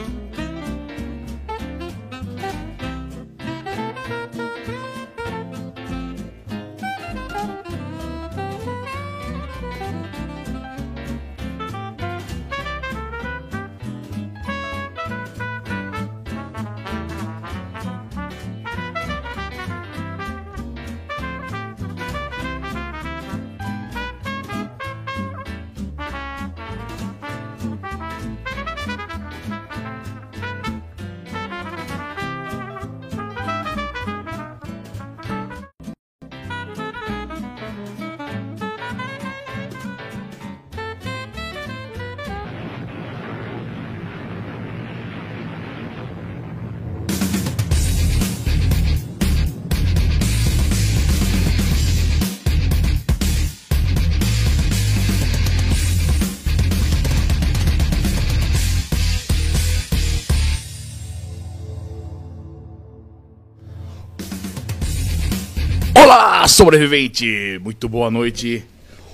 Mm-hmm. Olá, sobrevivente! Muito boa noite.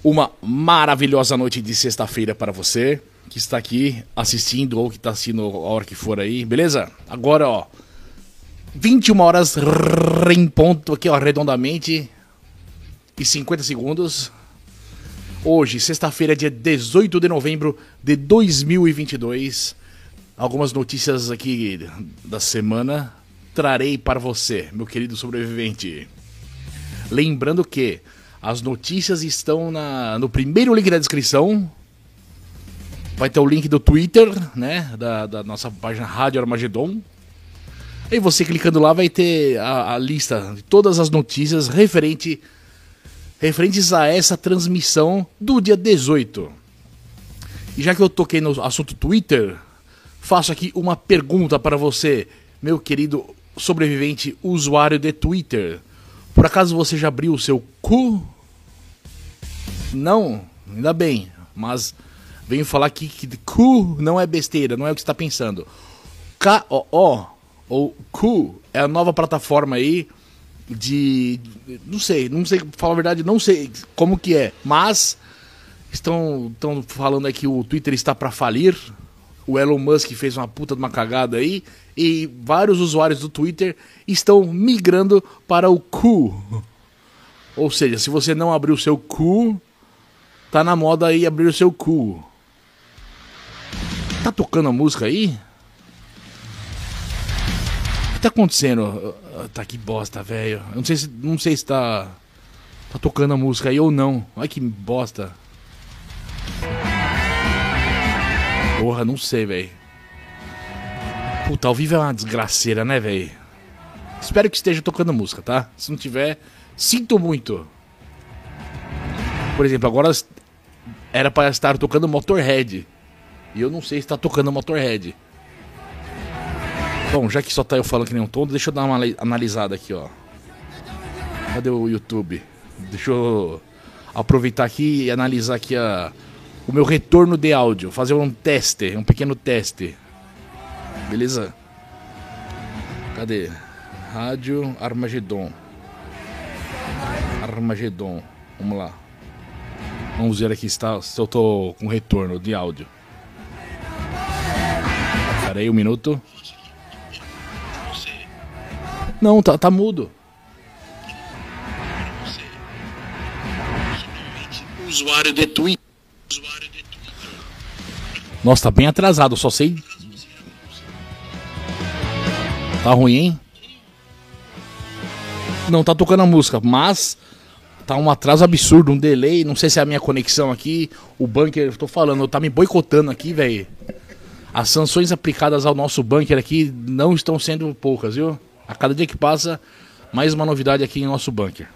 Uma maravilhosa noite de sexta-feira para você que está aqui assistindo ou que está assistindo a hora que for aí, beleza? Agora, ó, 21 horas em ponto aqui, ó, redondamente e 50 segundos. Hoje, sexta-feira, dia 18 de novembro de 2022. Algumas notícias aqui da semana trarei para você, meu querido sobrevivente. Lembrando que as notícias estão na, no primeiro link da descrição. Vai ter o link do Twitter, né? Da, da nossa página Rádio Armagedon. E você clicando lá vai ter a, a lista de todas as notícias referente, referentes a essa transmissão do dia 18. E já que eu toquei no assunto Twitter, faço aqui uma pergunta para você, meu querido sobrevivente usuário de Twitter. Por acaso você já abriu o seu cu? Não, ainda bem, mas venho falar aqui que cu não é besteira, não é o que está pensando. K-O-O ou cu é a nova plataforma aí de não sei, não sei, falar a verdade, não sei como que é, mas estão estão falando aqui que o Twitter está para falir. O Elon Musk fez uma puta de uma cagada aí e vários usuários do Twitter estão migrando para o cu. Ou seja, se você não abrir o seu cu, tá na moda aí abrir o seu cu. Tá tocando a música aí? O que tá acontecendo? Tá que bosta, velho. Eu não sei se não sei se tá tá tocando a música aí ou não. Ai que bosta. Porra, não sei, velho. Puta, ao vivo é uma desgraceira, né, velho? Espero que esteja tocando música, tá? Se não tiver, sinto muito. Por exemplo, agora era para estar tocando Motorhead. E eu não sei se está tocando Motorhead. Bom, já que só tá eu falando que nem um todo, deixa eu dar uma analisada aqui, ó. Cadê o YouTube? Deixa eu aproveitar aqui e analisar aqui a, o meu retorno de áudio. Fazer um teste, um pequeno teste. Beleza? Cadê? Rádio Armagedon. Armagedon. Vamos lá. Vamos ver aqui está, se eu tô com retorno de áudio. Espera aí um minuto. Não, tá, tá mudo. Usuário de Twitter. Nossa, tá bem atrasado, só sei Tá ruim, hein? Não tá tocando a música, mas tá um atraso absurdo, um delay. Não sei se é a minha conexão aqui. O bunker, tô falando, tá me boicotando aqui, velho. As sanções aplicadas ao nosso bunker aqui não estão sendo poucas, viu? A cada dia que passa, mais uma novidade aqui em nosso bunker.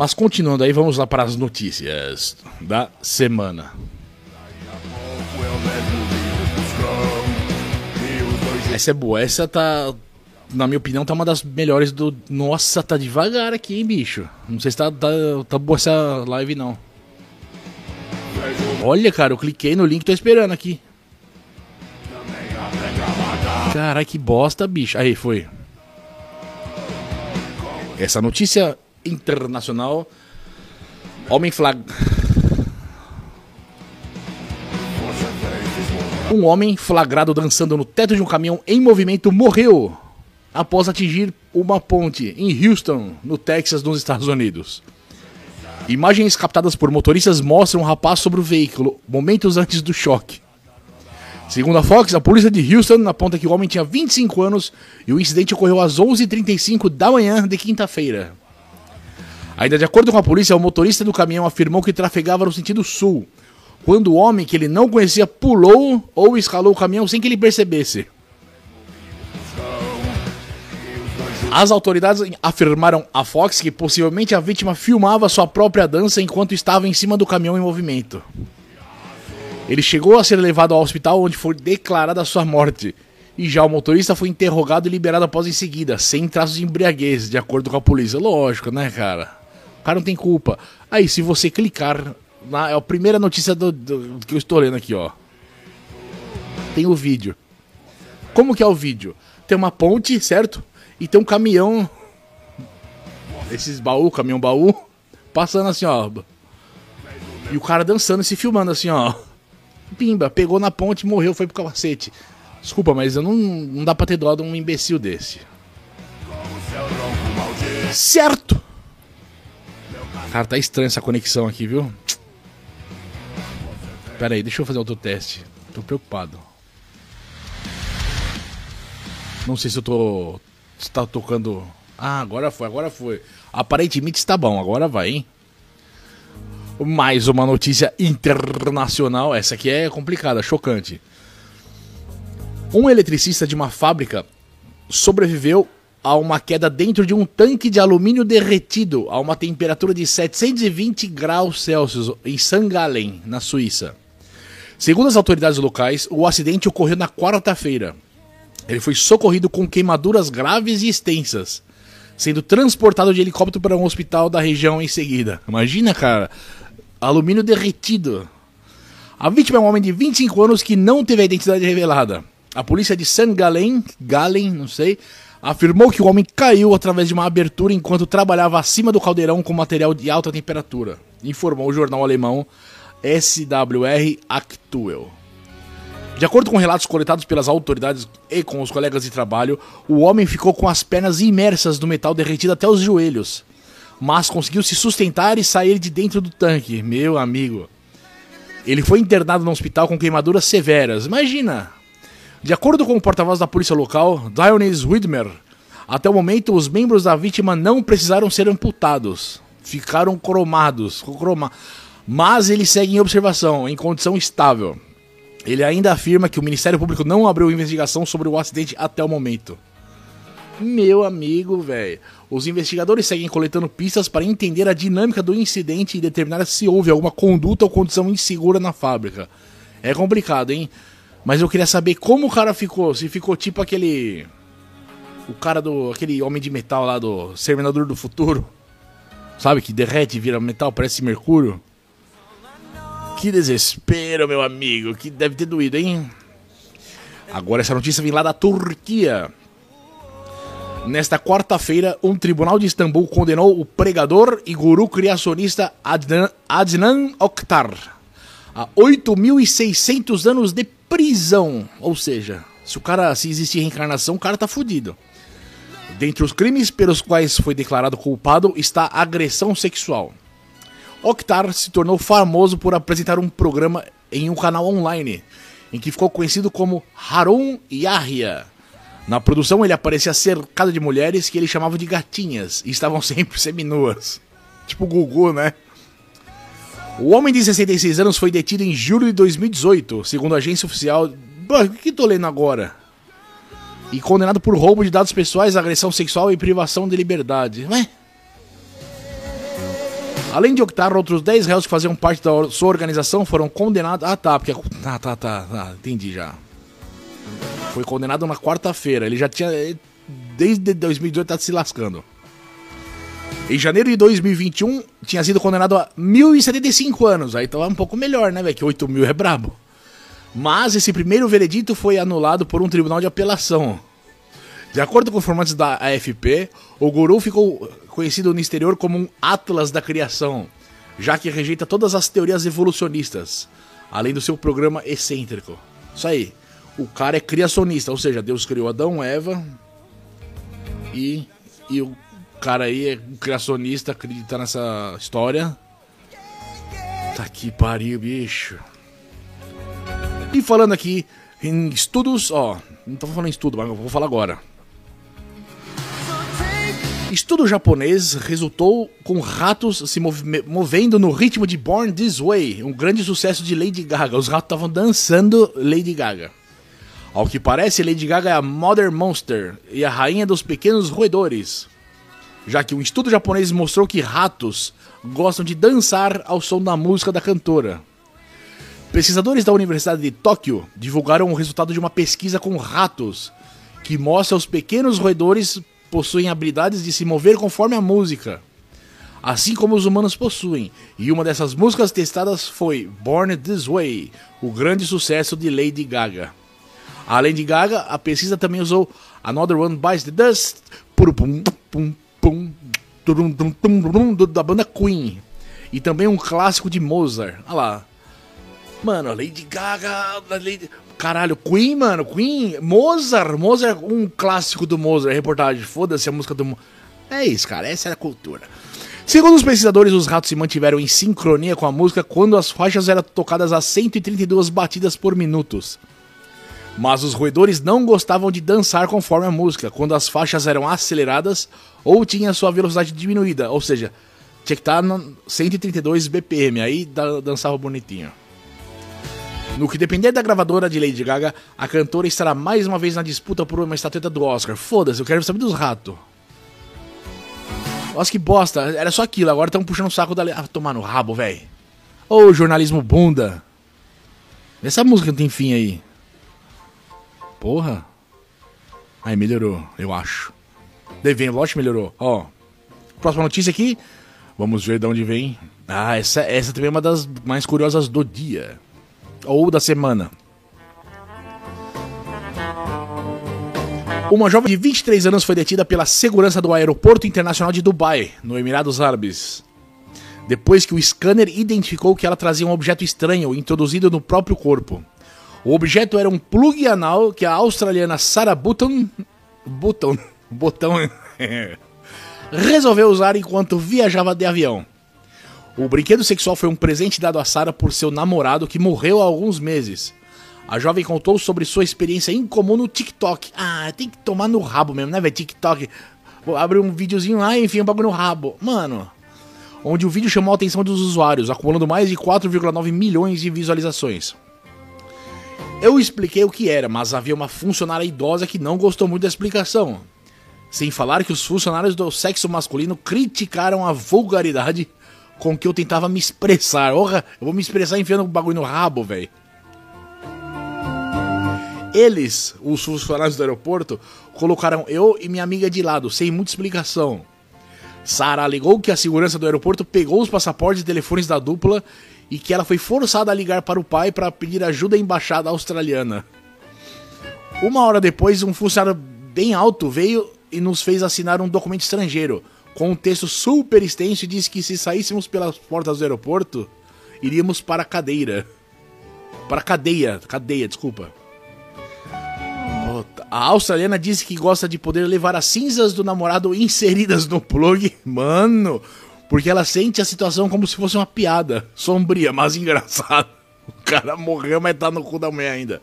Mas continuando aí, vamos lá para as notícias da semana. Essa é boa. Essa tá. Na minha opinião, tá uma das melhores do. Nossa, tá devagar aqui, hein, bicho. Não sei se tá, tá, tá boa essa live, não. Olha, cara, eu cliquei no link, tô esperando aqui. Caralho, que bosta, bicho. Aí, foi. Essa notícia internacional. Homem flag. Um homem flagrado dançando no teto de um caminhão em movimento morreu após atingir uma ponte em Houston, no Texas, nos Estados Unidos. Imagens captadas por motoristas mostram um rapaz sobre o veículo momentos antes do choque. Segundo a Fox, a polícia de Houston aponta que o homem tinha 25 anos e o incidente ocorreu às 11h35 da manhã de quinta-feira. Ainda de acordo com a polícia, o motorista do caminhão afirmou que trafegava no sentido sul, quando o homem que ele não conhecia pulou ou escalou o caminhão sem que ele percebesse. As autoridades afirmaram à Fox que possivelmente a vítima filmava sua própria dança enquanto estava em cima do caminhão em movimento. Ele chegou a ser levado ao hospital onde foi declarada sua morte. E já o motorista foi interrogado e liberado após em seguida, sem traços de embriaguez, de acordo com a polícia. Lógico, né, cara? O cara não tem culpa. Aí, se você clicar na é a primeira notícia do, do, que eu estou lendo aqui, ó. Tem o vídeo. Como que é o vídeo? Tem uma ponte, certo? E tem um caminhão. Esses baú, caminhão baú, passando assim, ó. E o cara dançando e se filmando assim, ó. Pimba, pegou na ponte, morreu, foi pro capacete. Desculpa, mas eu não, não dá pra ter dó de um imbecil desse. Certo! Cara, tá estranha essa conexão aqui, viu? Pera aí, deixa eu fazer outro teste. Tô preocupado. Não sei se eu tô. Se tá tocando. Ah, agora foi, agora foi. Aparentemente está bom, agora vai, hein? Mais uma notícia internacional. Essa aqui é complicada, chocante. Um eletricista de uma fábrica sobreviveu a uma queda dentro de um tanque de alumínio derretido a uma temperatura de 720 graus Celsius em Sangalen, na Suíça. Segundo as autoridades locais, o acidente ocorreu na quarta-feira. Ele foi socorrido com queimaduras graves e extensas, sendo transportado de helicóptero para um hospital da região em seguida. Imagina, cara, alumínio derretido. A vítima é um homem de 25 anos que não teve a identidade revelada. A polícia de St. Gallen, Gallen, não sei, afirmou que o homem caiu através de uma abertura enquanto trabalhava acima do caldeirão com material de alta temperatura, informou o jornal alemão SWR Actuel. De acordo com relatos coletados pelas autoridades e com os colegas de trabalho, o homem ficou com as pernas imersas no metal derretido até os joelhos, mas conseguiu se sustentar e sair de dentro do tanque, meu amigo. Ele foi internado no hospital com queimaduras severas. Imagina! De acordo com o porta-voz da polícia local, Dionys Widmer, até o momento os membros da vítima não precisaram ser amputados. Ficaram cromados. Croma mas ele segue em observação, em condição estável. Ele ainda afirma que o Ministério Público não abriu investigação sobre o acidente até o momento. Meu amigo, velho. Os investigadores seguem coletando pistas para entender a dinâmica do incidente e determinar se houve alguma conduta ou condição insegura na fábrica. É complicado, hein? Mas eu queria saber como o cara ficou. Se ficou tipo aquele. O cara do. aquele homem de metal lá do Exterminador do Futuro. Sabe? Que derrete e vira metal, parece mercúrio. Que desespero, meu amigo. Que deve ter doído, hein? Agora essa notícia vem lá da Turquia. Nesta quarta-feira, um tribunal de Istambul condenou o pregador e guru criacionista Adnan, Adnan Oktar a 8.600 anos de prisão. Ou seja, se o cara, se existir reencarnação, o cara tá fudido. Dentre os crimes pelos quais foi declarado culpado está agressão sexual. Oktar se tornou famoso por apresentar um programa em um canal online, em que ficou conhecido como Harun Yahya. Na produção ele aparecia cercado de mulheres que ele chamava de gatinhas e estavam sempre seminuas. Tipo Gugu, né? O homem de 66 anos foi detido em julho de 2018, segundo a agência oficial. O que tô lendo agora? E condenado por roubo de dados pessoais, agressão sexual e privação de liberdade. Ué? Além de Octar, outros 10 réus que faziam parte da sua organização foram condenados. Ah, tá, porque. Ah, tá, tá, tá, entendi já. Foi condenado na quarta-feira. Ele já tinha. Desde 2018 tá se lascando. Em janeiro de 2021, tinha sido condenado a 1.075 anos. Aí tava um pouco melhor, né, velho? Que 8 mil é brabo. Mas esse primeiro veredito foi anulado por um tribunal de apelação. De acordo com informantes da AFP, o guru ficou conhecido no exterior como um atlas da criação, já que rejeita todas as teorias evolucionistas, além do seu programa excêntrico. Isso aí. O cara é criacionista, ou seja, Deus criou Adão, Eva e, e o cara aí é criacionista, acredita nessa história. Tá que pariu, bicho. E falando aqui em estudos, ó, não tô falando em estudo, mas vou falar agora. Estudo japonês resultou com ratos se move movendo no ritmo de Born This Way, um grande sucesso de Lady Gaga. Os ratos estavam dançando Lady Gaga. Ao que parece, Lady Gaga é a Mother Monster e a rainha dos pequenos roedores, já que um estudo japonês mostrou que ratos gostam de dançar ao som da música da cantora. Pesquisadores da Universidade de Tóquio divulgaram o resultado de uma pesquisa com ratos, que mostra os pequenos roedores possuem habilidades de se mover conforme a música, assim como os humanos possuem. E uma dessas músicas testadas foi Born This Way, o grande sucesso de Lady Gaga. Além de Gaga, a pesquisa também usou Another One Bites the Dust, da banda Queen, e também um clássico de Mozart. Olha lá. Mano, Lady Gaga. Lady... Caralho, Queen, mano, Queen, Mozart, Mozart, um clássico do Mozart, reportagem, foda-se a música do Mozart. É isso, cara, essa é a cultura. Segundo os pesquisadores, os ratos se mantiveram em sincronia com a música quando as faixas eram tocadas a 132 batidas por minuto. Mas os roedores não gostavam de dançar conforme a música, quando as faixas eram aceleradas ou tinha sua velocidade diminuída, ou seja, tinha que estar no 132 BPM, aí dançava bonitinho. No que depender da gravadora de Lady Gaga, a cantora estará mais uma vez na disputa por uma estatueta do Oscar. Foda-se, eu quero saber dos ratos. Nossa, que bosta. Era só aquilo, agora estão puxando o saco da. Ah, tomar no rabo, velho. Ô, jornalismo bunda. Essa música não tem fim aí. Porra. Aí melhorou, eu acho. Devem, lógico melhorou. Ó. Próxima notícia aqui. Vamos ver de onde vem. Ah, essa, essa também é uma das mais curiosas do dia ou da semana. Uma jovem de 23 anos foi detida pela segurança do aeroporto internacional de Dubai, no Emirados Árabes. Depois que o scanner identificou que ela trazia um objeto estranho introduzido no próprio corpo. O objeto era um plug anal que a australiana Sarah Button, Button, Botão resolveu usar enquanto viajava de avião. O brinquedo sexual foi um presente dado a Sarah por seu namorado que morreu há alguns meses. A jovem contou sobre sua experiência incomum no TikTok. Ah, tem que tomar no rabo mesmo, né, velho? TikTok. Vou abrir um videozinho lá e enfim um bagulho no rabo. Mano. Onde o vídeo chamou a atenção dos usuários, acumulando mais de 4,9 milhões de visualizações. Eu expliquei o que era, mas havia uma funcionária idosa que não gostou muito da explicação. Sem falar que os funcionários do sexo masculino criticaram a vulgaridade com que eu tentava me expressar. Orra, eu vou me expressar enfiando o bagulho no rabo, velho. Eles, os funcionários do aeroporto, colocaram eu e minha amiga de lado, sem muita explicação. Sara alegou que a segurança do aeroporto pegou os passaportes e telefones da dupla e que ela foi forçada a ligar para o pai para pedir ajuda à embaixada australiana. Uma hora depois, um funcionário bem alto veio e nos fez assinar um documento estrangeiro, com um texto super extenso diz que se saíssemos pelas portas do aeroporto, iríamos para a cadeira. Para a cadeia, cadeia, desculpa. A australiana disse que gosta de poder levar as cinzas do namorado inseridas no plug. Mano, porque ela sente a situação como se fosse uma piada. Sombria, mas engraçada. O cara morreu, mas tá no cu da mulher ainda.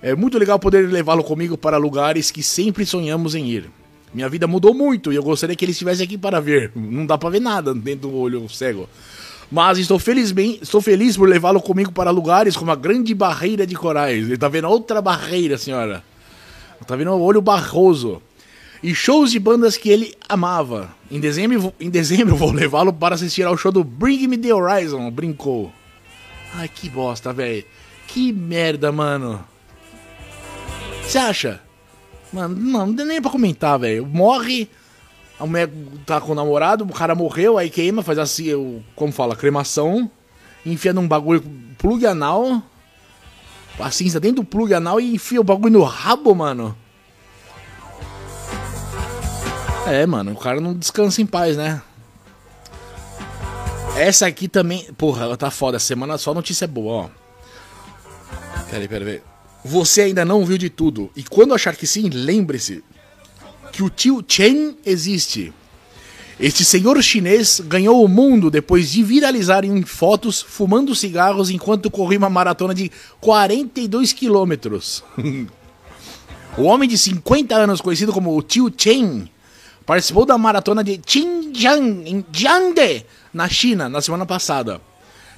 É muito legal poder levá-lo comigo para lugares que sempre sonhamos em ir. Minha vida mudou muito e eu gostaria que ele estivesse aqui para ver. Não dá para ver nada dentro do olho cego. Mas estou feliz, bem, estou feliz por levá-lo comigo para lugares como a Grande Barreira de Corais. Ele tá vendo outra barreira, senhora. Tá vendo o olho barroso. E shows de bandas que ele amava. Em dezembro, em dezembro vou levá-lo para assistir ao show do Bring Me The Horizon. Brincou. Ai, que bosta, velho. Que merda, mano. Você acha? Mano, não, não tem nem pra comentar, velho. Morre, a mulher tá com o namorado, o cara morreu, aí queima, faz assim, como fala, cremação, enfia num bagulho plug anal, a cinza dentro do plug anal e enfia o bagulho no rabo, mano. É, mano, o cara não descansa em paz, né? Essa aqui também. Porra, ela tá foda. Semana só notícia boa, ó. Peraí, peraí. Você ainda não viu de tudo. E quando achar que sim, lembre-se que o tio Chen existe. Este senhor chinês ganhou o mundo depois de viralizar em fotos fumando cigarros enquanto corria uma maratona de 42 quilômetros. o homem de 50 anos, conhecido como o tio Chen, participou da maratona de Xinjiang, em Jiangde, na China, na semana passada.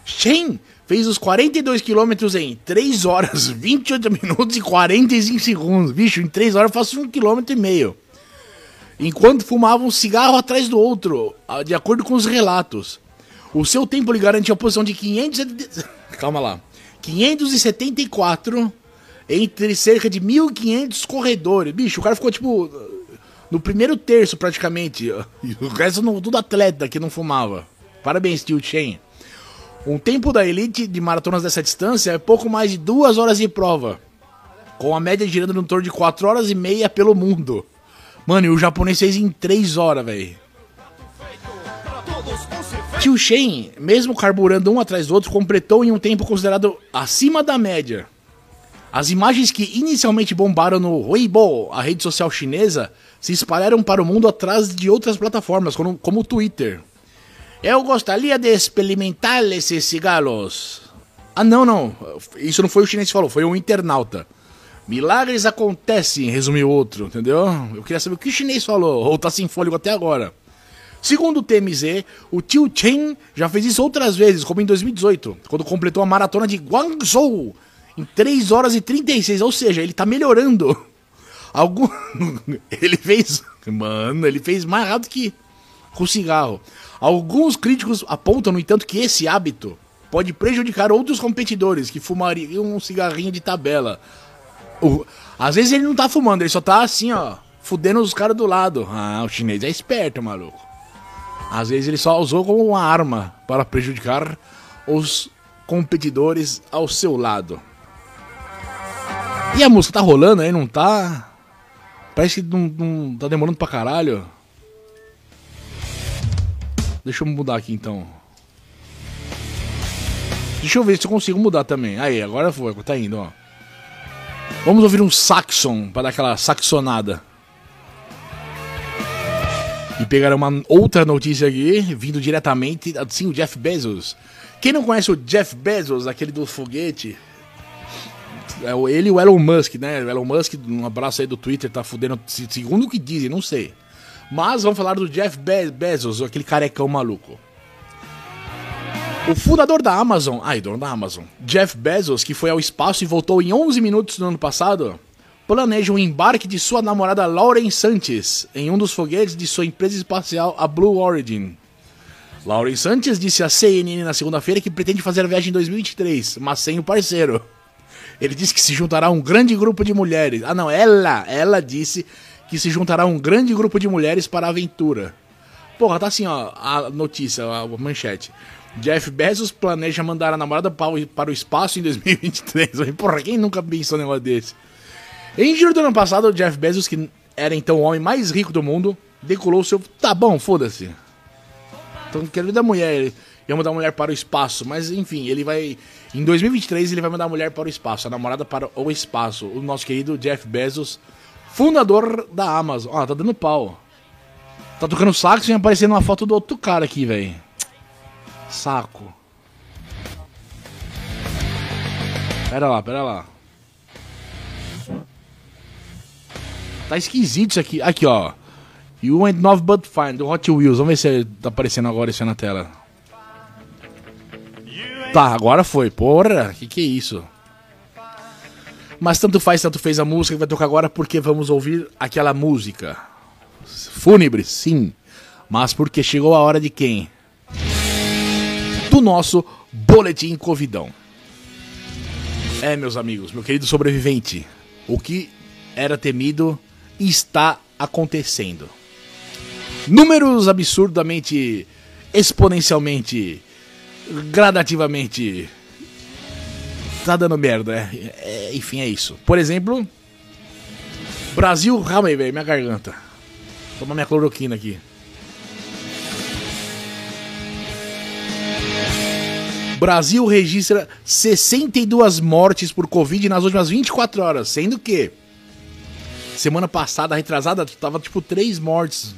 Chen fez os 42 quilômetros em 3 horas, 28 minutos e 45 segundos. Bicho, em 3 horas eu faço 1 km e meio enquanto fumavam um cigarro atrás do outro, de acordo com os relatos. O seu tempo lhe garantiu a posição de 500... Calma lá. 574 entre cerca de 1.500 corredores. Bicho, o cara ficou tipo no primeiro terço praticamente. E o resto não, tudo atleta que não fumava. Parabéns, tio Chen. Um tempo da elite de maratonas dessa distância é pouco mais de duas horas de prova, com a média girando no torno de 4 horas e meia pelo mundo. Mano, e o japonês fez em 3 horas, velho. Tio Shen, mesmo carburando um atrás do outro, completou em um tempo considerado acima da média. As imagens que inicialmente bombaram no Weibo, a rede social chinesa, se espalharam para o mundo atrás de outras plataformas, como, como o Twitter. Eu gostaria de experimentar esses cigarros. Ah, não, não. Isso não foi o chinês que falou, foi um internauta. Milagres acontecem, resumiu outro, entendeu? Eu queria saber o que o chinês falou, ou tá sem fôlego até agora. Segundo o TMZ, o Tio Chen já fez isso outras vezes, como em 2018, quando completou a maratona de Guangzhou em 3 horas e 36, ou seja, ele tá melhorando. Algum... ele fez. Mano, ele fez mais rápido que com cigarro. Alguns críticos apontam, no entanto, que esse hábito pode prejudicar outros competidores que fumariam um cigarrinho de tabela o, às vezes ele não tá fumando, ele só tá assim, ó, fudendo os caras do lado. Ah, o chinês é esperto, maluco. Às vezes ele só usou como uma arma para prejudicar os competidores ao seu lado. E a música tá rolando aí, não tá? Parece que não, não tá demorando pra caralho. Deixa eu mudar aqui então. Deixa eu ver se eu consigo mudar também. Aí, agora foi, tá indo, ó. Vamos ouvir um saxon para dar aquela saxonada. E pegar uma outra notícia aqui, vindo diretamente, assim, o Jeff Bezos. Quem não conhece o Jeff Bezos, aquele do foguete? É ele e o Elon Musk, né? O Elon Musk, um abraço aí do Twitter, tá fudendo, segundo o que dizem, não sei. Mas vamos falar do Jeff Be Bezos, aquele carecão maluco. O fundador da Amazon, ai, dono da Amazon, Jeff Bezos, que foi ao espaço e voltou em 11 minutos no ano passado, planeja um embarque de sua namorada Lauren Santos em um dos foguetes de sua empresa espacial, a Blue Origin. Lauren Santos disse à CNN na segunda-feira que pretende fazer a viagem em 2023, mas sem o parceiro. Ele disse que se juntará a um grande grupo de mulheres. Ah, não, ela, ela disse que se juntará a um grande grupo de mulheres para a aventura. Porra, tá assim, ó, a notícia, a manchete. Jeff Bezos planeja mandar a namorada para o espaço em 2023. Porra, quem nunca pensou um negócio desse? Em julho do ano passado, o Jeff Bezos, que era então o homem mais rico do mundo, decolou seu. Tá bom, foda-se. Então, quero da mulher. Ele ia mandar a mulher para o espaço, mas enfim, ele vai. Em 2023, ele vai mandar a mulher para o espaço, a namorada para o espaço. O nosso querido Jeff Bezos, fundador da Amazon. Ah, tá dando pau. Tá tocando saxo e aparecendo uma foto do outro cara aqui, velho. Saco. Pera lá, pera lá. Tá esquisito isso aqui. Aqui, ó. You ain't nothing but fine, do Hot Wheels. Vamos ver se tá aparecendo agora isso na tela. Tá, agora foi. Porra, que que é isso? Mas tanto faz, tanto fez a música que vai tocar agora porque vamos ouvir aquela música. Fúnebre, sim. Mas porque chegou a hora de quem? do nosso Boletim Covidão. É, meus amigos, meu querido sobrevivente, o que era temido está acontecendo. Números absurdamente, exponencialmente, gradativamente. Tá dando merda, é, é enfim, é isso. Por exemplo, Brasil. Calma aí, velho, minha garganta. Toma minha cloroquina aqui. Brasil registra 62 mortes por Covid nas últimas 24 horas, sendo que semana passada, retrasada, tava tipo 3 mortes,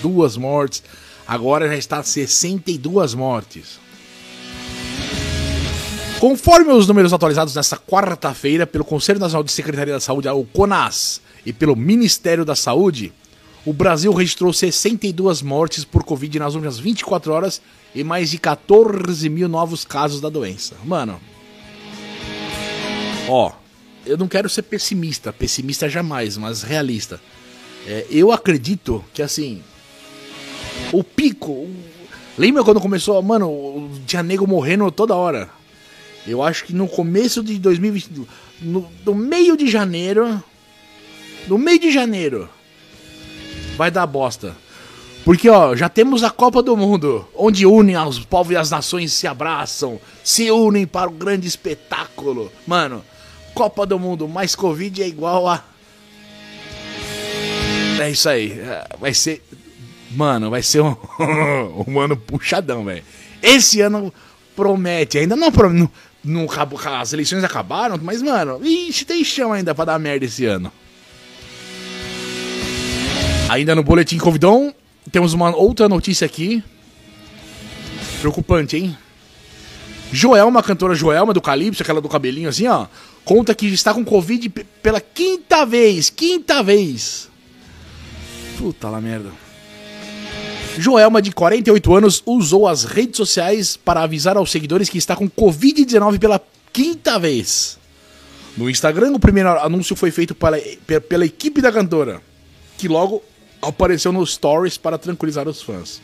duas mortes. Agora já está 62 mortes. Conforme os números atualizados nesta quarta-feira pelo Conselho Nacional de Secretaria da Saúde, o CONAS, e pelo Ministério da Saúde, o Brasil registrou 62 mortes por Covid nas últimas 24 horas e mais de 14 mil novos casos da doença. Mano, ó, eu não quero ser pessimista, pessimista jamais, mas realista. É, eu acredito que assim, o pico. O... Lembra quando começou, mano, tinha nego morrendo toda hora? Eu acho que no começo de 2020, no, no meio de janeiro, no meio de janeiro, vai dar bosta. Porque, ó, já temos a Copa do Mundo, onde unem os povos e as nações se abraçam, se unem para o grande espetáculo. Mano, Copa do Mundo mais Covid é igual a. É isso aí. É, vai ser. Mano, vai ser um, um ano puxadão, velho. Esse ano promete. Ainda não, não, não. As eleições acabaram, mas, mano, ixi, tem chão ainda pra dar merda esse ano. Ainda no Boletim Covidão, temos uma outra notícia aqui. Preocupante, hein? Joelma, cantora Joelma do Calypso, aquela do cabelinho assim, ó, conta que está com Covid pela quinta vez. Quinta vez. Puta la merda. Joelma, de 48 anos, usou as redes sociais para avisar aos seguidores que está com Covid-19 pela quinta vez. No Instagram, o primeiro anúncio foi feito pela, pela equipe da cantora, que logo apareceu nos stories para tranquilizar os fãs.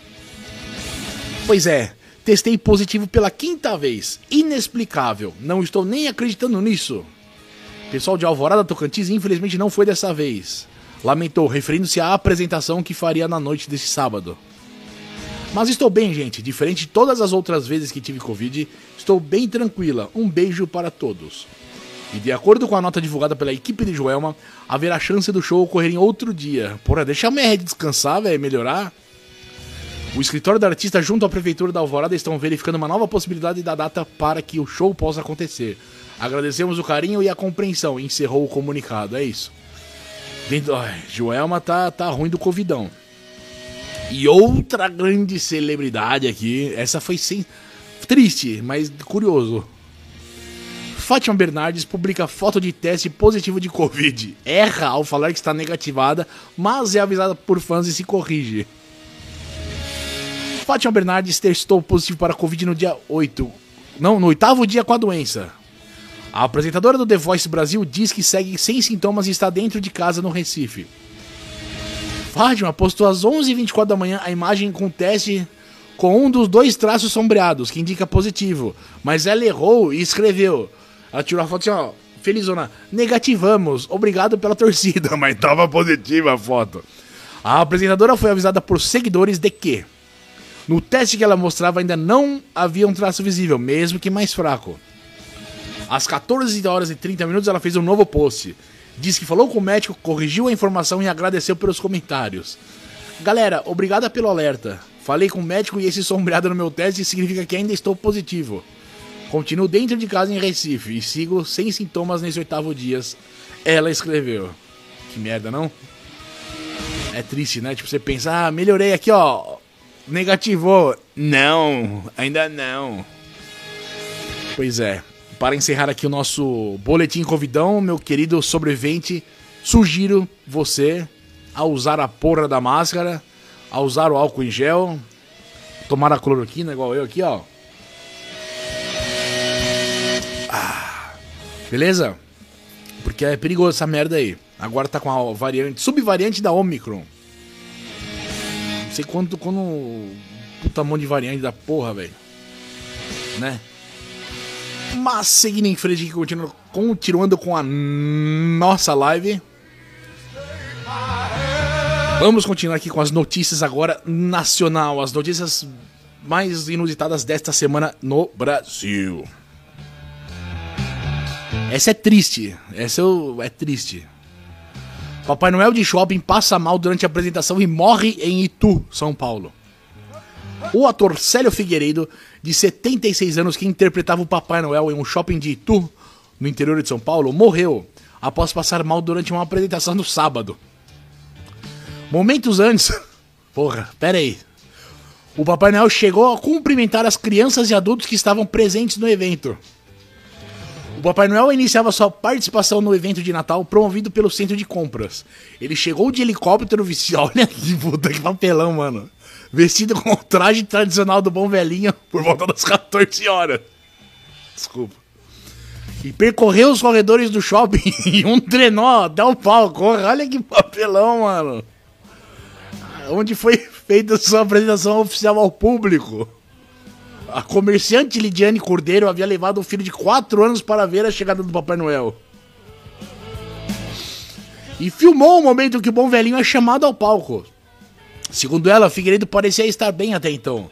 Pois é, testei positivo pela quinta vez. Inexplicável. Não estou nem acreditando nisso. Pessoal de Alvorada Tocantins, infelizmente não foi dessa vez. Lamentou, referindo-se à apresentação que faria na noite desse sábado. Mas estou bem, gente. Diferente de todas as outras vezes que tive Covid, estou bem tranquila. Um beijo para todos. E de acordo com a nota divulgada pela equipe de Joelma, haverá chance do show ocorrer em outro dia. Porra, deixa a MR descansar, velho, melhorar. O escritório da artista junto à prefeitura da Alvorada estão verificando uma nova possibilidade da data para que o show possa acontecer. Agradecemos o carinho e a compreensão, encerrou o comunicado. É isso. Ai, Joelma tá, tá ruim do Covidão. E outra grande celebridade aqui, essa foi sem... triste, mas curioso. Fátima Bernardes publica foto de teste positivo de Covid. Erra ao falar que está negativada, mas é avisada por fãs e se corrige. Fátima Bernardes testou positivo para Covid no dia 8. Não, no oitavo dia com a doença. A apresentadora do The Voice Brasil diz que segue sem sintomas e está dentro de casa no Recife. Fátima postou às 11h24 da manhã a imagem com teste com um dos dois traços sombreados, que indica positivo. Mas ela errou e escreveu: ela tirou a foto assim, ó, felizona, negativamos, obrigado pela torcida, mas tava positiva a foto. A apresentadora foi avisada por seguidores de que no teste que ela mostrava ainda não havia um traço visível, mesmo que mais fraco. Às 14 horas e 30 minutos ela fez um novo post. Diz que falou com o médico, corrigiu a informação e agradeceu pelos comentários. Galera, obrigada pelo alerta. Falei com o médico e esse sombreado no meu teste significa que ainda estou positivo. Continuo dentro de casa em Recife e sigo sem sintomas nesse oitavo dia. Ela escreveu. Que merda, não? É triste, né? Tipo, você pensa, ah, melhorei aqui, ó. Negativou. Não, ainda não. Pois é. Para encerrar aqui o nosso boletim Covidão, meu querido sobrevivente, sugiro você a usar a porra da máscara, a usar o álcool em gel, tomar a cloroquina igual eu aqui, ó. Beleza? Porque é perigoso essa merda aí. Agora tá com a variante, subvariante da Omicron. Não sei quanto, quando. Puta mão de variante da porra, velho. Né? Mas seguindo em frente continuando, continuando com a nossa live. Vamos continuar aqui com as notícias agora nacional, as notícias mais inusitadas desta semana no Brasil. Essa é triste. Essa é, é triste. Papai Noel de shopping passa mal durante a apresentação e morre em Itu, São Paulo. O ator Célio Figueiredo, de 76 anos, que interpretava o Papai Noel em um shopping de Itu, no interior de São Paulo, morreu após passar mal durante uma apresentação no sábado. Momentos antes. Porra, pera aí. O Papai Noel chegou a cumprimentar as crianças e adultos que estavam presentes no evento. O Papai Noel iniciava sua participação no evento de Natal promovido pelo centro de compras. Ele chegou de helicóptero vestido. Olha que puta que papelão, mano. Vestido com o traje tradicional do bom velhinho por volta das 14 horas. Desculpa. E percorreu os corredores do shopping em um trenó até o palco. Olha que papelão, mano. Onde foi feita sua apresentação oficial ao público. A comerciante Lidiane Cordeiro havia levado o filho de 4 anos para ver a chegada do Papai Noel. E filmou o momento que o bom velhinho é chamado ao palco. Segundo ela, Figueiredo parecia estar bem até então.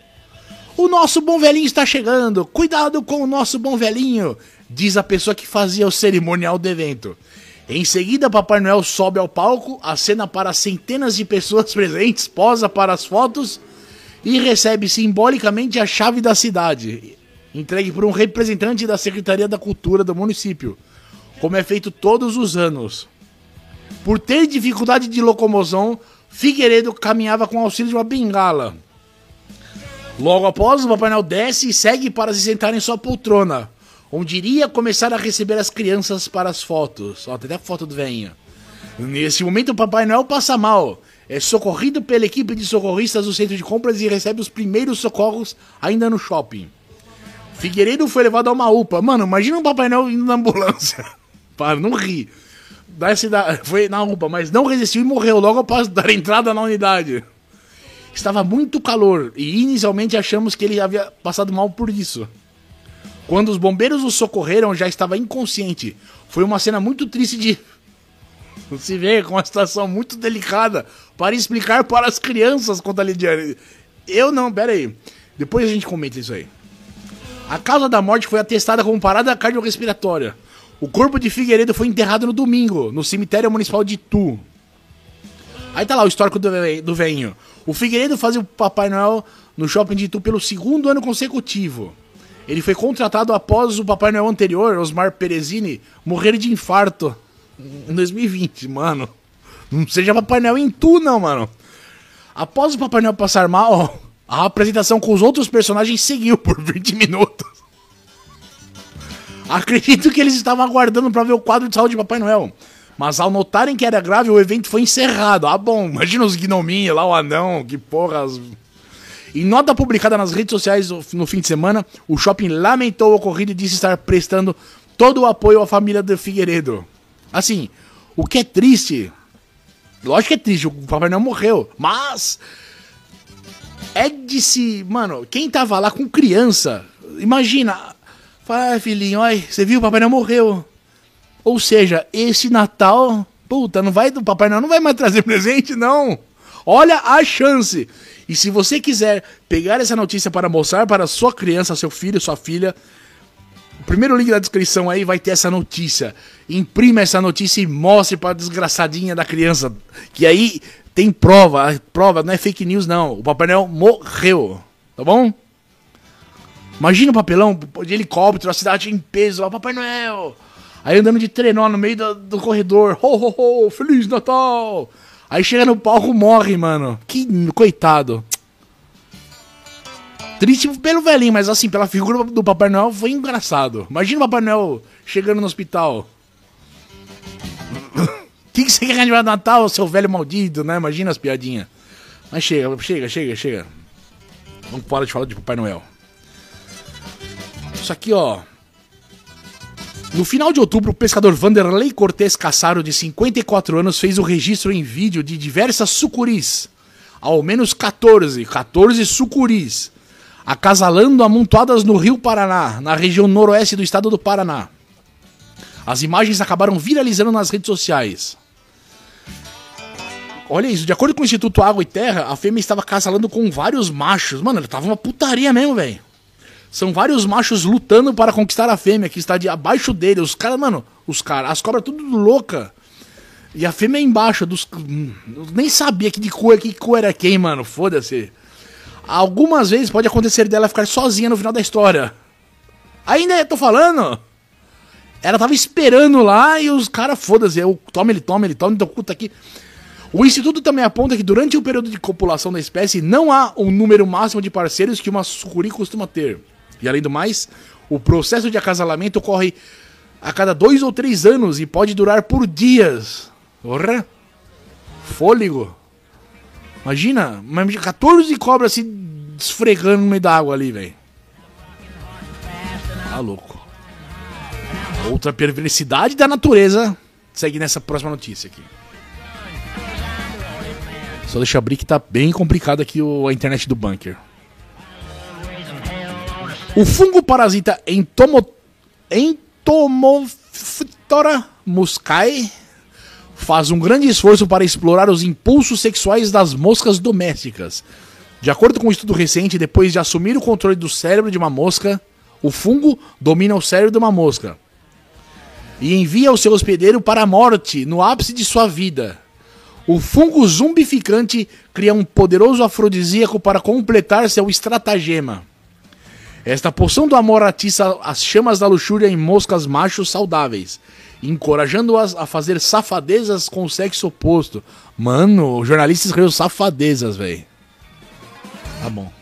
O nosso bom velhinho está chegando, cuidado com o nosso bom velhinho, diz a pessoa que fazia o cerimonial do evento. Em seguida, Papai Noel sobe ao palco, acena para centenas de pessoas presentes, posa para as fotos e recebe simbolicamente a chave da cidade, entregue por um representante da Secretaria da Cultura do município, como é feito todos os anos. Por ter dificuldade de locomoção, Figueiredo caminhava com auxílio de uma bengala. Logo após, o Papai Noel desce e segue para se sentar em sua poltrona, onde iria começar a receber as crianças para as fotos. Ó, tem até a foto do velhinho. Nesse momento, o Papai Noel passa mal é socorrido pela equipe de socorristas do centro de compras e recebe os primeiros socorros ainda no shopping. Figueiredo foi levado a uma UPA. Mano, imagina um Papai Noel indo na ambulância. Para, não ri. Da cidade, foi na UPA, mas não resistiu e morreu logo após dar entrada na unidade. Estava muito calor e inicialmente achamos que ele havia passado mal por isso. Quando os bombeiros o socorreram, já estava inconsciente. Foi uma cena muito triste de se vê com uma situação muito delicada para explicar para as crianças quanto a Lidiane. Eu não, pera aí. Depois a gente comenta isso aí. A causa da morte foi atestada como parada cardiorrespiratória. O corpo de Figueiredo foi enterrado no domingo, no cemitério municipal de Tu. Aí tá lá o histórico do, veinho. O Figueiredo fazia o Papai Noel no shopping de Itu pelo segundo ano consecutivo. Ele foi contratado após o Papai Noel anterior, Osmar Perezini, morrer de infarto em 2020, mano. Não seja Papai Noel em tu, não, mano. Após o Papai Noel passar mal, a apresentação com os outros personagens seguiu por 20 minutos. Acredito que eles estavam aguardando para ver o quadro de saúde de Papai Noel. Mas ao notarem que era grave, o evento foi encerrado. Ah, bom, imagina os gnominhos lá, o anão, que porra. As... Em nota publicada nas redes sociais no fim de semana, o shopping lamentou o ocorrido e disse estar prestando todo o apoio à família do Figueiredo. Assim, o que é triste. Lógico que é triste, o Papai Noel morreu. Mas. É de se. Mano, quem tava lá com criança. Imagina. Fala, ah, filhinho, olha, você viu, Papai Noel morreu. Ou seja, esse Natal. Puta, não vai. O Papai Noel não vai mais trazer presente, não. Olha a chance. E se você quiser pegar essa notícia para mostrar para sua criança, seu filho, sua filha, o primeiro link da descrição aí vai ter essa notícia. Imprima essa notícia e mostre para a desgraçadinha da criança. Que aí tem prova. Prova não é fake news, não. O Papai Noel morreu. Tá bom? Imagina o papelão de helicóptero, a cidade em peso. Ó, Papai Noel. Aí andando de trenó no meio do, do corredor. Ho, ho, ho, Feliz Natal. Aí chega no palco morre, mano. Que coitado. Triste pelo velhinho, mas assim, pela figura do Papai Noel foi engraçado. Imagina o Papai Noel chegando no hospital. O que, que você quer de Natal, seu velho maldito, né? Imagina as piadinhas. Mas chega, chega, chega, chega. Vamos parar de falar de Papai Noel. Isso aqui, ó. No final de outubro, o pescador Vanderlei Cortes Cassaro, de 54 anos, fez o registro em vídeo de diversas sucuris. Ao menos 14, 14 sucuris acasalando amontoadas no Rio Paraná, na região noroeste do estado do Paraná. As imagens acabaram viralizando nas redes sociais. Olha isso, de acordo com o Instituto Água e Terra, a fêmea estava casalando com vários machos. Mano, tava uma putaria mesmo, velho. São vários machos lutando para conquistar a fêmea que está de abaixo dele. Os caras, mano, os caras, as cobras tudo louca. E a fêmea embaixo dos. Eu nem sabia que de cor, que cor era quem, mano. Foda-se. Algumas vezes pode acontecer dela ficar sozinha no final da história. Ainda tô falando. Ela tava esperando lá e os caras, foda-se, toma, ele toma, ele toma, então puta aqui. O Instituto também aponta que durante o período de copulação da espécie não há um número máximo de parceiros que uma sucuri costuma ter. E além do mais, o processo de acasalamento ocorre a cada dois ou três anos e pode durar por dias. Porra! Fôlego! Imagina, 14 cobras se esfregando no meio da água ali, velho. Tá louco. Outra perversidade da natureza segue nessa próxima notícia aqui. Só deixa abrir que tá bem complicado aqui a internet do bunker. O fungo parasita Entomo, Entomophytora muscae faz um grande esforço para explorar os impulsos sexuais das moscas domésticas. De acordo com um estudo recente, depois de assumir o controle do cérebro de uma mosca, o fungo domina o cérebro de uma mosca e envia o seu hospedeiro para a morte no ápice de sua vida. O fungo zumbificante cria um poderoso afrodisíaco para completar seu estratagema. Esta poção do amor atiça as chamas da luxúria em moscas machos saudáveis, encorajando-as a fazer safadezas com o sexo oposto. Mano, o jornalista escreveu safadezas, velho. Tá bom.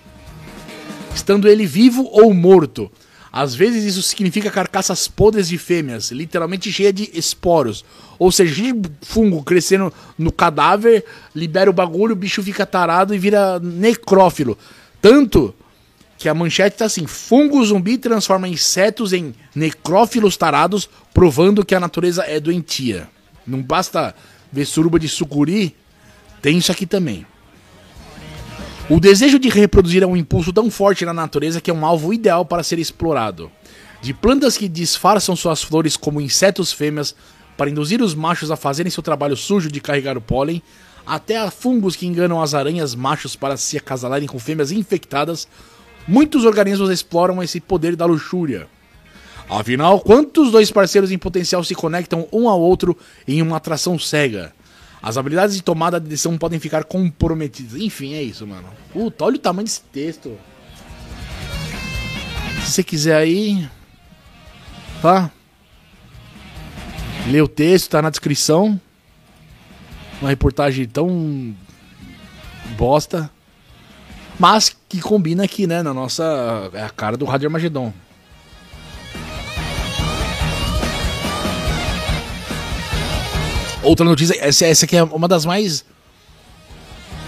Estando ele vivo ou morto. Às vezes isso significa carcaças podres de fêmeas, literalmente cheia de esporos. Ou seja, fungo crescendo no cadáver, libera o bagulho, o bicho fica tarado e vira necrófilo. Tanto que a manchete tá assim: fungo zumbi transforma insetos em necrófilos tarados, provando que a natureza é doentia. Não basta ver suruba de sucuri, tem isso aqui também. O desejo de reproduzir é um impulso tão forte na natureza que é um alvo ideal para ser explorado. De plantas que disfarçam suas flores como insetos fêmeas para induzir os machos a fazerem seu trabalho sujo de carregar o pólen, até a fungos que enganam as aranhas machos para se acasalarem com fêmeas infectadas, muitos organismos exploram esse poder da luxúria. Afinal, quantos dois parceiros em potencial se conectam um ao outro em uma atração cega? As habilidades de tomada de decisão podem ficar comprometidas. Enfim, é isso, mano. Puta, olha o tamanho desse texto. Se você quiser aí. Tá? Lê o texto, tá na descrição. Uma reportagem tão. bosta. Mas que combina aqui, né? Na nossa. É a cara do Rádio Armagedon. Outra notícia, essa, essa aqui é uma das mais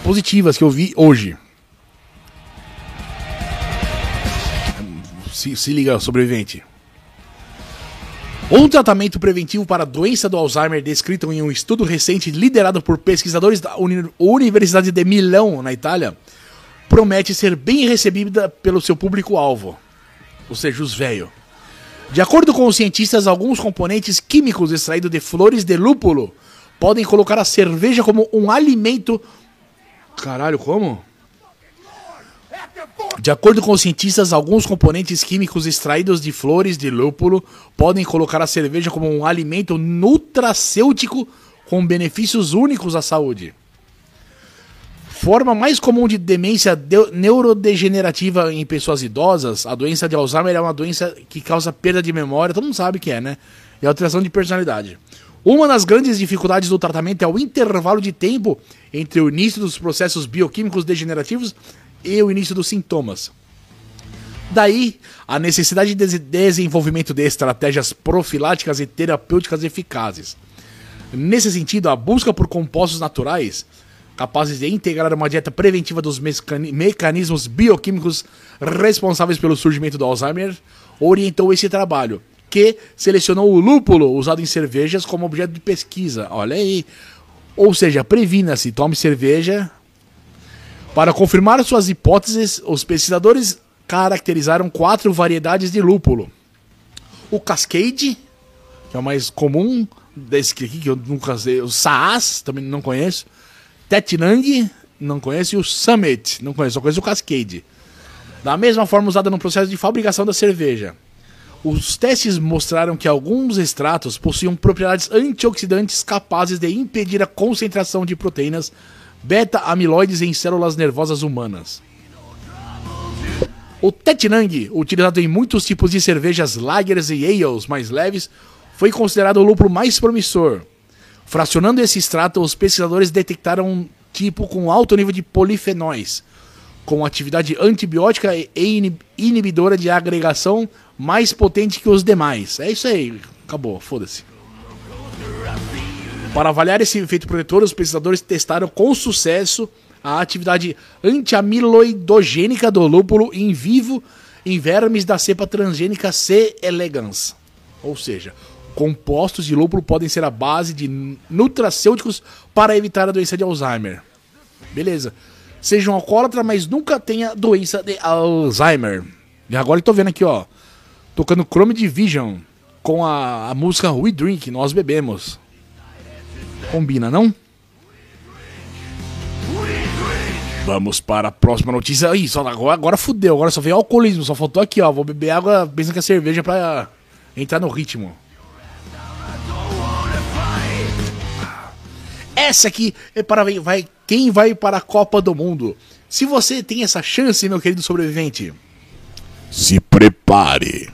positivas que eu vi hoje. Se, se liga, sobrevivente. Um tratamento preventivo para a doença do Alzheimer descrito em um estudo recente liderado por pesquisadores da Uni Universidade de Milão, na Itália, promete ser bem recebida pelo seu público-alvo, ou seja, os velhos. De acordo com os cientistas, alguns componentes químicos extraídos de flores de lúpulo podem colocar a cerveja como um alimento. Caralho, como? De acordo com os cientistas, alguns componentes químicos extraídos de flores de lúpulo podem colocar a cerveja como um alimento nutracêutico com benefícios únicos à saúde. Forma mais comum de demência de neurodegenerativa em pessoas idosas, a doença de Alzheimer é uma doença que causa perda de memória, todo mundo sabe que é, né? E alteração de personalidade. Uma das grandes dificuldades do tratamento é o intervalo de tempo entre o início dos processos bioquímicos degenerativos e o início dos sintomas. Daí, a necessidade de desenvolvimento de estratégias profiláticas e terapêuticas eficazes. Nesse sentido, a busca por compostos naturais capazes de integrar uma dieta preventiva dos mecanismos bioquímicos responsáveis pelo surgimento do Alzheimer orientou esse trabalho, que selecionou o lúpulo usado em cervejas como objeto de pesquisa. Olha aí. Ou seja, previna-se, tome cerveja. Para confirmar suas hipóteses, os pesquisadores caracterizaram quatro variedades de lúpulo: o Cascade, que é o mais comum, desse aqui que eu nunca sei, o Saas, também não conheço, Tetnang, não conheço, e o Summit, não conheço, só conheço o Cascade. Da mesma forma usada no processo de fabricação da cerveja. Os testes mostraram que alguns extratos possuíam propriedades antioxidantes capazes de impedir a concentração de proteínas beta-amiloides em células nervosas humanas. O Tetinang, utilizado em muitos tipos de cervejas lagers e ales mais leves, foi considerado o lúpulo mais promissor. Fracionando esse extrato, os pesquisadores detectaram um tipo com alto nível de polifenóis, com atividade antibiótica e inibidora de agregação mais potente que os demais. É isso aí, acabou, foda-se. Para avaliar esse efeito protetor, os pesquisadores testaram com sucesso a atividade antiamiloidogênica do lúpulo em vivo em vermes da cepa transgênica C. elegans. Ou seja, compostos de lúpulo podem ser a base de nutracêuticos para evitar a doença de Alzheimer. Beleza. Seja um alcoólatra, mas nunca tenha doença de Alzheimer. E agora eu tô vendo aqui, ó. Tocando Chrome Division com a, a música We Drink, Nós Bebemos. Combina, não? Vamos para a próxima notícia. Ih, só agora, agora fudeu. Agora só veio alcoolismo. Só faltou aqui, ó. Vou beber água pensando que é cerveja pra entrar no ritmo. Essa aqui é para vai, quem vai para a Copa do Mundo. Se você tem essa chance, meu querido sobrevivente, se prepare.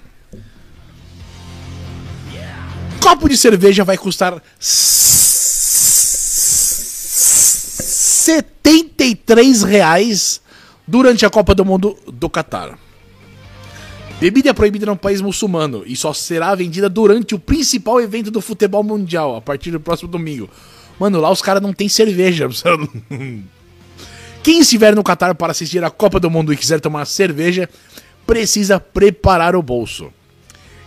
Copo de cerveja vai custar 73 reais durante a Copa do Mundo do Catar. Bebida é proibida no país muçulmano e só será vendida durante o principal evento do futebol mundial, a partir do próximo domingo. Mano, lá os caras não tem cerveja. Quem estiver no Catar para assistir a Copa do Mundo e quiser tomar cerveja, precisa preparar o bolso.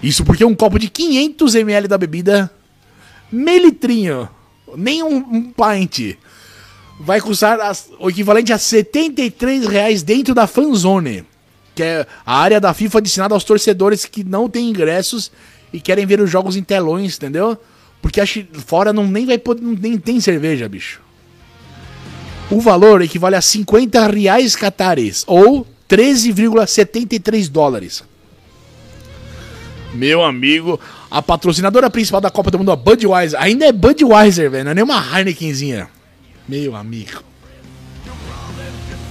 Isso porque um copo de 500 ml da bebida, meio litrinho, nem um, um pint, vai custar as, o equivalente a 73 reais dentro da fanzone, que é a área da FIFA destinada aos torcedores que não têm ingressos e querem ver os jogos em telões, entendeu? Porque acho fora não nem vai poder, nem tem cerveja, bicho. O valor equivale a 50 reais catares ou 13,73 dólares. Meu amigo, a patrocinadora principal da Copa do Mundo, a Budweiser, ainda é Budweiser, velho, não é nem uma Heinekenzinha. Meu amigo.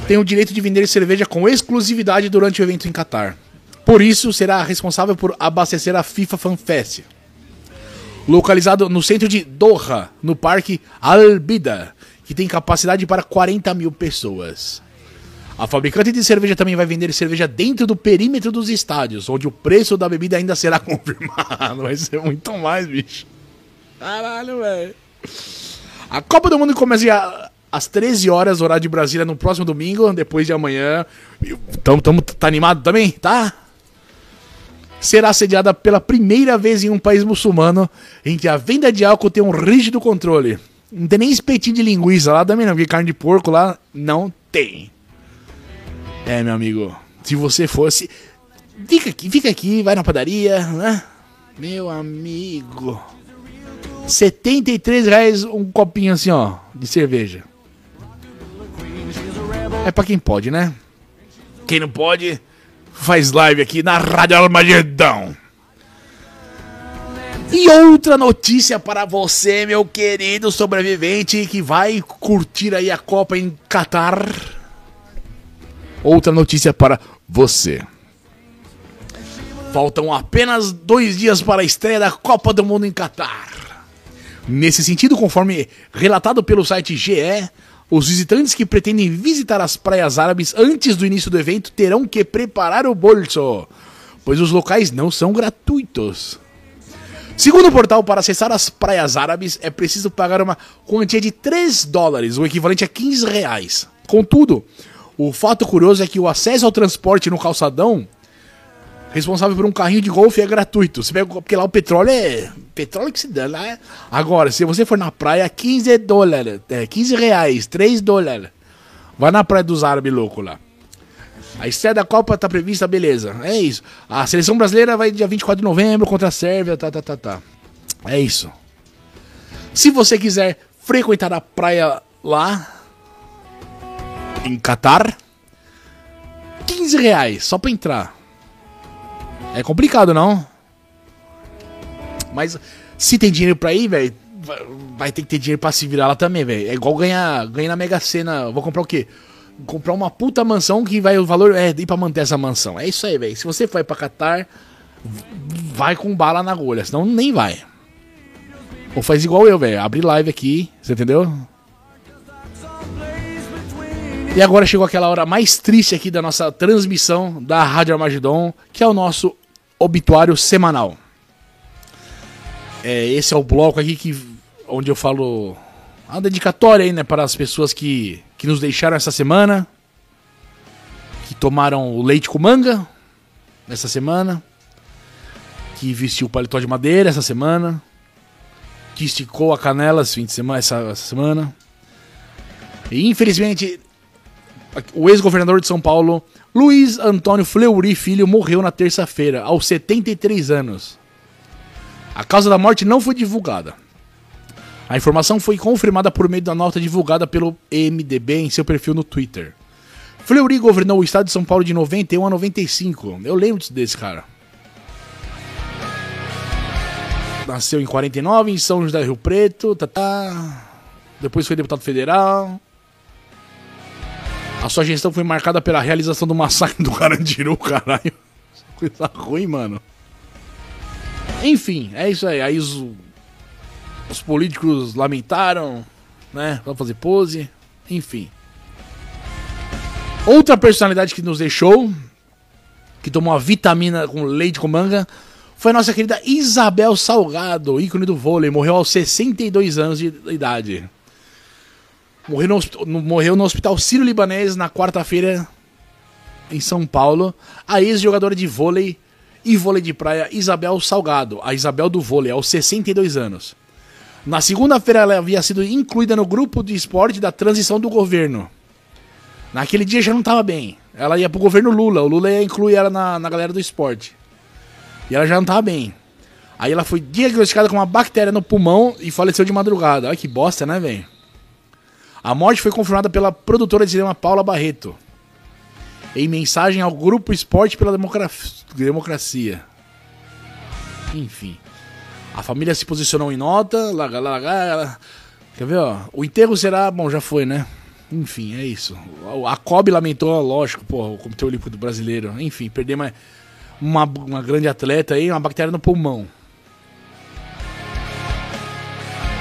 Tem o direito de vender cerveja com exclusividade durante o evento em Qatar. Por isso, será responsável por abastecer a FIFA Fan Fest. Localizado no centro de Doha, no Parque Al-Bida, que tem capacidade para 40 mil pessoas. A fabricante de cerveja também vai vender cerveja dentro do perímetro dos estádios, onde o preço da bebida ainda será confirmado. Vai ser muito mais, bicho. Caralho, velho. A Copa do Mundo começa às 13 horas, horário de Brasília, no próximo domingo, depois de amanhã. Tamo, tamo, tá animado também? Tá? Será sediada pela primeira vez em um país muçulmano em que a venda de álcool tem um rígido controle. Não tem nem espetinho de linguiça lá também, não, porque carne de porco lá não tem. É, meu amigo, se você fosse. Fica aqui, fica aqui, vai na padaria, né? Meu amigo. 73 reais um copinho assim, ó, de cerveja. É pra quem pode, né? Quem não pode, faz live aqui na Rádio Almagedão. E outra notícia para você, meu querido sobrevivente que vai curtir aí a Copa em Catar. Outra notícia para você. Faltam apenas dois dias para a estreia da Copa do Mundo em Catar. Nesse sentido, conforme relatado pelo site GE, os visitantes que pretendem visitar as praias árabes antes do início do evento terão que preparar o bolso, pois os locais não são gratuitos. Segundo o portal, para acessar as praias árabes é preciso pagar uma quantia de 3 dólares, o equivalente a 15 reais. Contudo, o fato curioso é que o acesso ao transporte no calçadão responsável por um carrinho de golfe é gratuito. Você pega, porque lá o petróleo é. Petróleo que se dá lá. É... Agora, se você for na praia, 15 dólares. É, 15 reais, 3 dólares. Vai na praia dos árabes louco lá. A estreia da Copa tá prevista, beleza. É isso. A seleção brasileira vai dia 24 de novembro contra a Sérvia, tá, tá, tá, tá. É isso. Se você quiser frequentar a praia lá, em Catar, 15 reais só pra entrar. É complicado, não? Mas se tem dinheiro pra ir, velho, vai ter que ter dinheiro pra se virar lá também, velho. É igual ganhar, ganhar na Mega Sena. Vou comprar o quê? comprar uma puta mansão que vai o valor é ir pra manter essa mansão. É isso aí, velho. Se você for pra Qatar, vai com bala na agulha, senão nem vai. Ou faz igual eu, velho. Abre live aqui, você entendeu? E agora chegou aquela hora mais triste aqui da nossa transmissão da Rádio Armagedon, que é o nosso obituário semanal. É, esse é o bloco aqui que, onde eu falo uma dedicatória aí, né, para as pessoas que, que nos deixaram essa semana, que tomaram o leite com manga essa semana, que vestiu o paletó de madeira essa semana, que esticou a canela esse fim de semana, essa, essa semana. E infelizmente o ex-governador de São Paulo, Luiz Antônio Fleury Filho, morreu na terça-feira, aos 73 anos. A causa da morte não foi divulgada. A informação foi confirmada por meio da nota divulgada pelo MDB em seu perfil no Twitter. Fleury governou o estado de São Paulo de 91 a 95. Eu lembro desse cara. Nasceu em 49 em São José do Rio Preto, tá, tá. Depois foi deputado federal. A sua gestão foi marcada pela realização do massacre do Carandiru, caralho. Coisa ruim, mano. Enfim, é isso aí. Aí os, os políticos lamentaram, né? Vamos fazer pose. Enfim. Outra personalidade que nos deixou, que tomou uma vitamina com leite com manga, foi a nossa querida Isabel Salgado, ícone do vôlei. Morreu aos 62 anos de idade. Morreu no, morreu no Hospital Sírio-Libanês na quarta-feira em São Paulo. A ex-jogadora de vôlei e vôlei de praia Isabel Salgado, a Isabel do vôlei, aos 62 anos. Na segunda-feira ela havia sido incluída no grupo de esporte da transição do governo. Naquele dia já não estava bem. Ela ia pro governo Lula, o Lula ia incluir ela na, na galera do esporte. E ela já não estava bem. Aí ela foi diagnosticada com uma bactéria no pulmão e faleceu de madrugada. Olha que bosta, né, velho? A morte foi confirmada pela produtora de cinema Paula Barreto. Em mensagem ao Grupo Esporte pela Democracia. Enfim. A família se posicionou em nota. Laga, laga, quer ver, ó? O enterro será. Bom, já foi, né? Enfim, é isso. A COB lamentou, lógico, pô, o Comitê Olímpico Brasileiro. Enfim, perder uma, uma, uma grande atleta aí, uma bactéria no pulmão.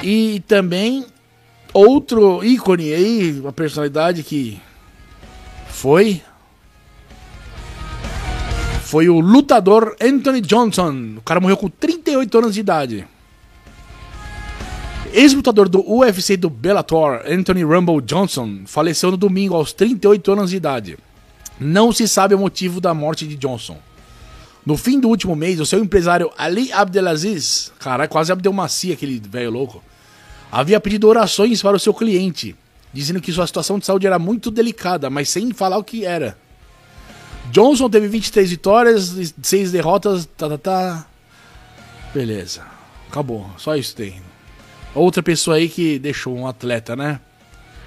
E também outro ícone aí, uma personalidade que foi foi o lutador Anthony Johnson. O cara morreu com 38 anos de idade. Ex-lutador do UFC do Bellator, Anthony Rumble Johnson, faleceu no domingo aos 38 anos de idade. Não se sabe o motivo da morte de Johnson. No fim do último mês, o seu empresário Ali Abdelaziz, caralho, quase Abdelmaci, aquele velho louco, havia pedido orações para o seu cliente, dizendo que sua situação de saúde era muito delicada, mas sem falar o que era. Johnson teve 23 vitórias, 6 derrotas, tá, tá, tá. Beleza. Acabou. Só isso tem. Outra pessoa aí que deixou um atleta, né?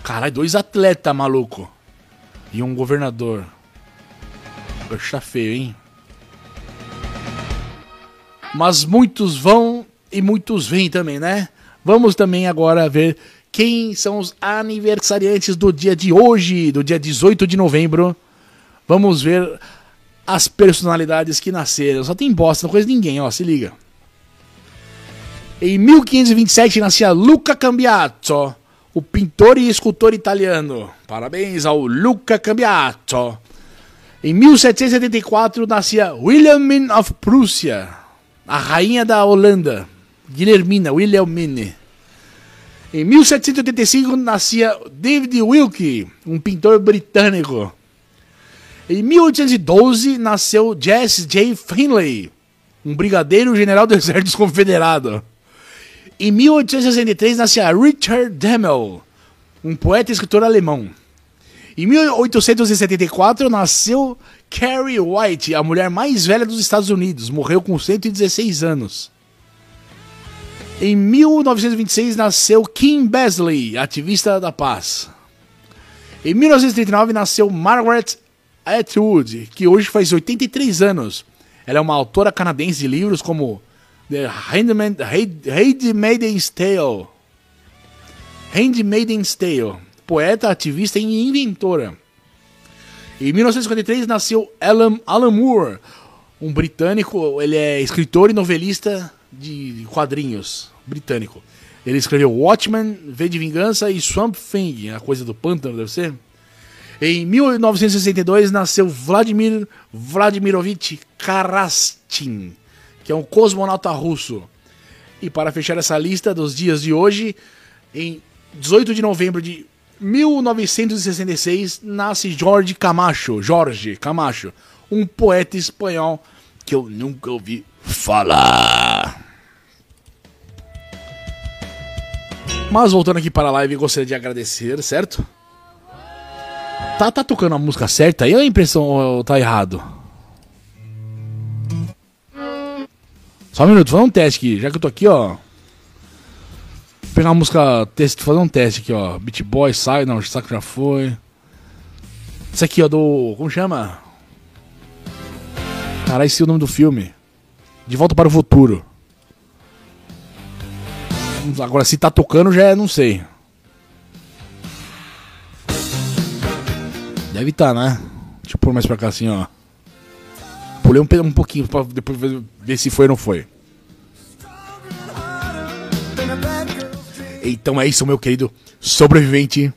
Caralho, dois atletas, maluco. E um governador. Poxa, feio, hein? Mas muitos vão e muitos vêm também, né? Vamos também agora ver quem são os aniversariantes do dia de hoje, do dia 18 de novembro. Vamos ver as personalidades que nasceram. Só tem bosta, não conheço ninguém, ó, se liga. Em 1527 nascia Luca Cambiato, o pintor e escultor italiano. Parabéns ao Luca Cambiato. Em 1774 nascia Wilhelmine of Prússia, a rainha da Holanda. Guilhermina Wilhelmine. Em 1785 nascia David Wilkie, um pintor britânico. Em 1812 nasceu Jesse J. Finlay, um brigadeiro general do exército confederado. Em 1863 nascia Richard Demel, um poeta e escritor alemão. Em 1874 nasceu Carrie White, a mulher mais velha dos Estados Unidos, morreu com 116 anos. Em 1926 nasceu Kim Besley, ativista da paz. Em 1939 nasceu Margaret Atwood, que hoje faz 83 anos. Ela é uma autora canadense de livros como The Handmaid's Tale. Handmaid's Tale. Poeta, ativista e inventora. Em 1953 nasceu Alan, Alan Moore, um britânico, ele é escritor e novelista de quadrinhos britânico. Ele escreveu Watchmen, V de Vingança e Swamp Thing, a coisa do pântano, deve ser. Em 1962 nasceu Vladimir Vladimirovich Karastin, que é um cosmonauta russo. E para fechar essa lista dos dias de hoje, em 18 de novembro de 1966 nasce Jorge Camacho, Jorge Camacho, um poeta espanhol que eu nunca ouvi falar. Mas voltando aqui para a live, gostaria de agradecer, certo? Tá, tá tocando a música certa aí ou a impressão tá errado? Só um minuto, vou fazer um teste aqui. Já que eu tô aqui, ó. Vou pegar uma música, teste, fazer um teste aqui, ó. Beat Boy, sai, não, saco já foi. Isso aqui, ó, do. Como chama? Caralho, esse é o nome do filme. De Volta para o Futuro. Agora, se tá tocando, já é, não sei. Deve tá, né? Deixa eu pôr mais pra cá assim, ó. Pulei um, um pouquinho pra depois ver se foi ou não foi. Então é isso, meu querido sobrevivente.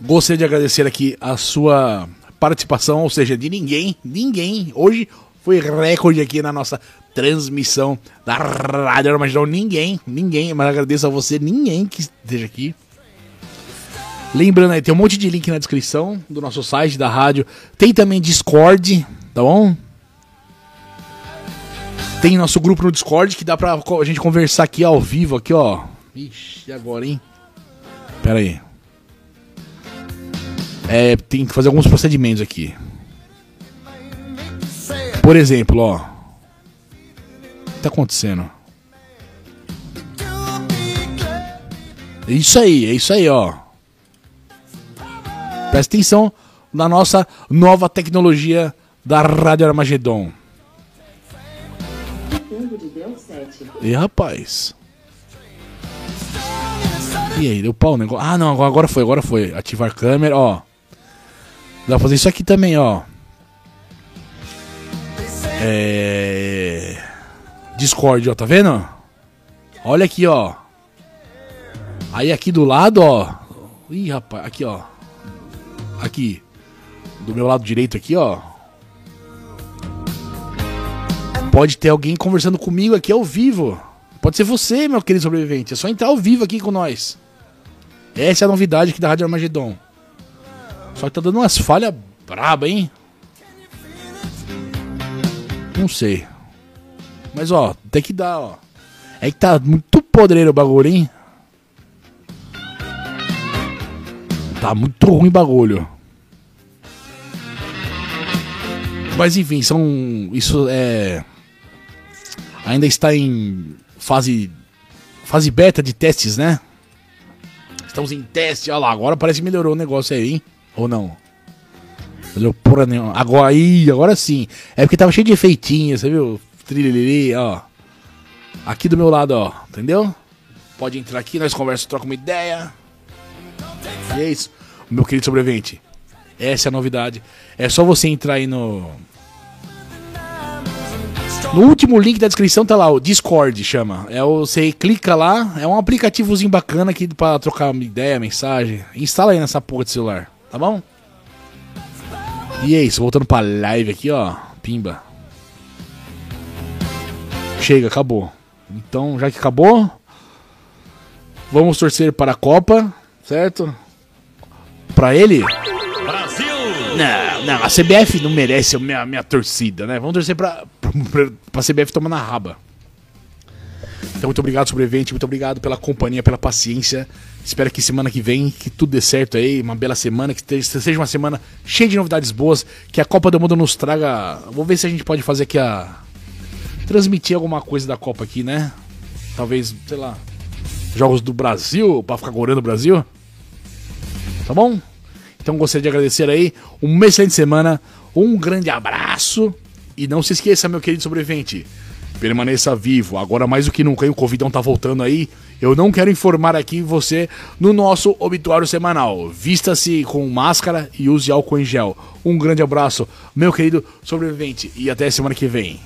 Gostaria de agradecer aqui a sua participação, ou seja, de ninguém, ninguém. Hoje foi recorde aqui na nossa transmissão da Rádio Armagedon. Ninguém, ninguém, mas agradeço a você, ninguém que esteja aqui. Lembrando aí, tem um monte de link na descrição do nosso site, da rádio. Tem também Discord, tá bom? Tem nosso grupo no Discord que dá pra a gente conversar aqui ao vivo, aqui, ó. Ixi, agora, hein? Pera aí. É, tem que fazer alguns procedimentos aqui. Por exemplo, ó. Tá acontecendo? É isso aí, é isso aí, ó. Presta atenção na nossa nova tecnologia da Rádio Armagedon. E rapaz. E aí, deu pau o negócio? Ah, não, agora foi, agora foi. Ativar câmera, ó. Dá pra fazer isso aqui também, ó. É... Discord, ó, tá vendo? Olha aqui, ó. Aí aqui do lado, ó. Ih, rapaz, aqui, ó. Aqui. Do meu lado direito aqui, ó. Pode ter alguém conversando comigo aqui ao vivo. Pode ser você, meu querido sobrevivente. É só entrar ao vivo aqui com nós. Essa é a novidade aqui da Rádio Armagedon. Só que tá dando umas falhas braba, hein? Não sei. Mas ó, tem que dar, ó. É que tá muito podreiro o bagulho, hein? Tá muito ruim o bagulho. Mas enfim, são. Isso é. Ainda está em fase. Fase beta de testes, né? Estamos em teste. Olha lá, agora parece que melhorou o negócio aí, hein? Ou não? Entendeu? Porra nenhuma. Agora aí, agora sim. É porque tava cheio de efeitinhos, você viu? Trilili, ó. Aqui do meu lado, ó. Entendeu? Pode entrar aqui, nós conversamos, troca uma ideia. E é isso, meu querido sobrevivente. Essa é a novidade. É só você entrar aí no. No último link da descrição tá lá, o Discord chama. É o, você clica lá, é um aplicativozinho bacana aqui para trocar uma ideia, mensagem. Instala aí nessa porra de celular, tá bom? E é isso, voltando pra live aqui, ó. Pimba. Chega, acabou. Então, já que acabou, vamos torcer para a Copa, certo? Para ele. Brasil! Não, não, a CBF não merece a minha, minha torcida, né? Vamos torcer para a CBF tomar na raba. Então, muito obrigado, sobrevivente. Muito obrigado pela companhia, pela paciência. Espero que semana que vem, que tudo dê certo aí. Uma bela semana, que seja uma semana cheia de novidades boas. Que a Copa do Mundo nos traga. Vou ver se a gente pode fazer aqui a. Transmitir alguma coisa da Copa aqui, né? Talvez, sei lá. Jogos do Brasil, pra ficar gorando o Brasil. Tá bom? Então gostaria de agradecer aí. Uma excelente semana. Um grande abraço. E não se esqueça, meu querido sobrevivente permaneça vivo. Agora mais do que nunca, o Covidão tá voltando aí. Eu não quero informar aqui você no nosso obituário semanal. Vista-se com máscara e use álcool em gel. Um grande abraço, meu querido sobrevivente, e até semana que vem.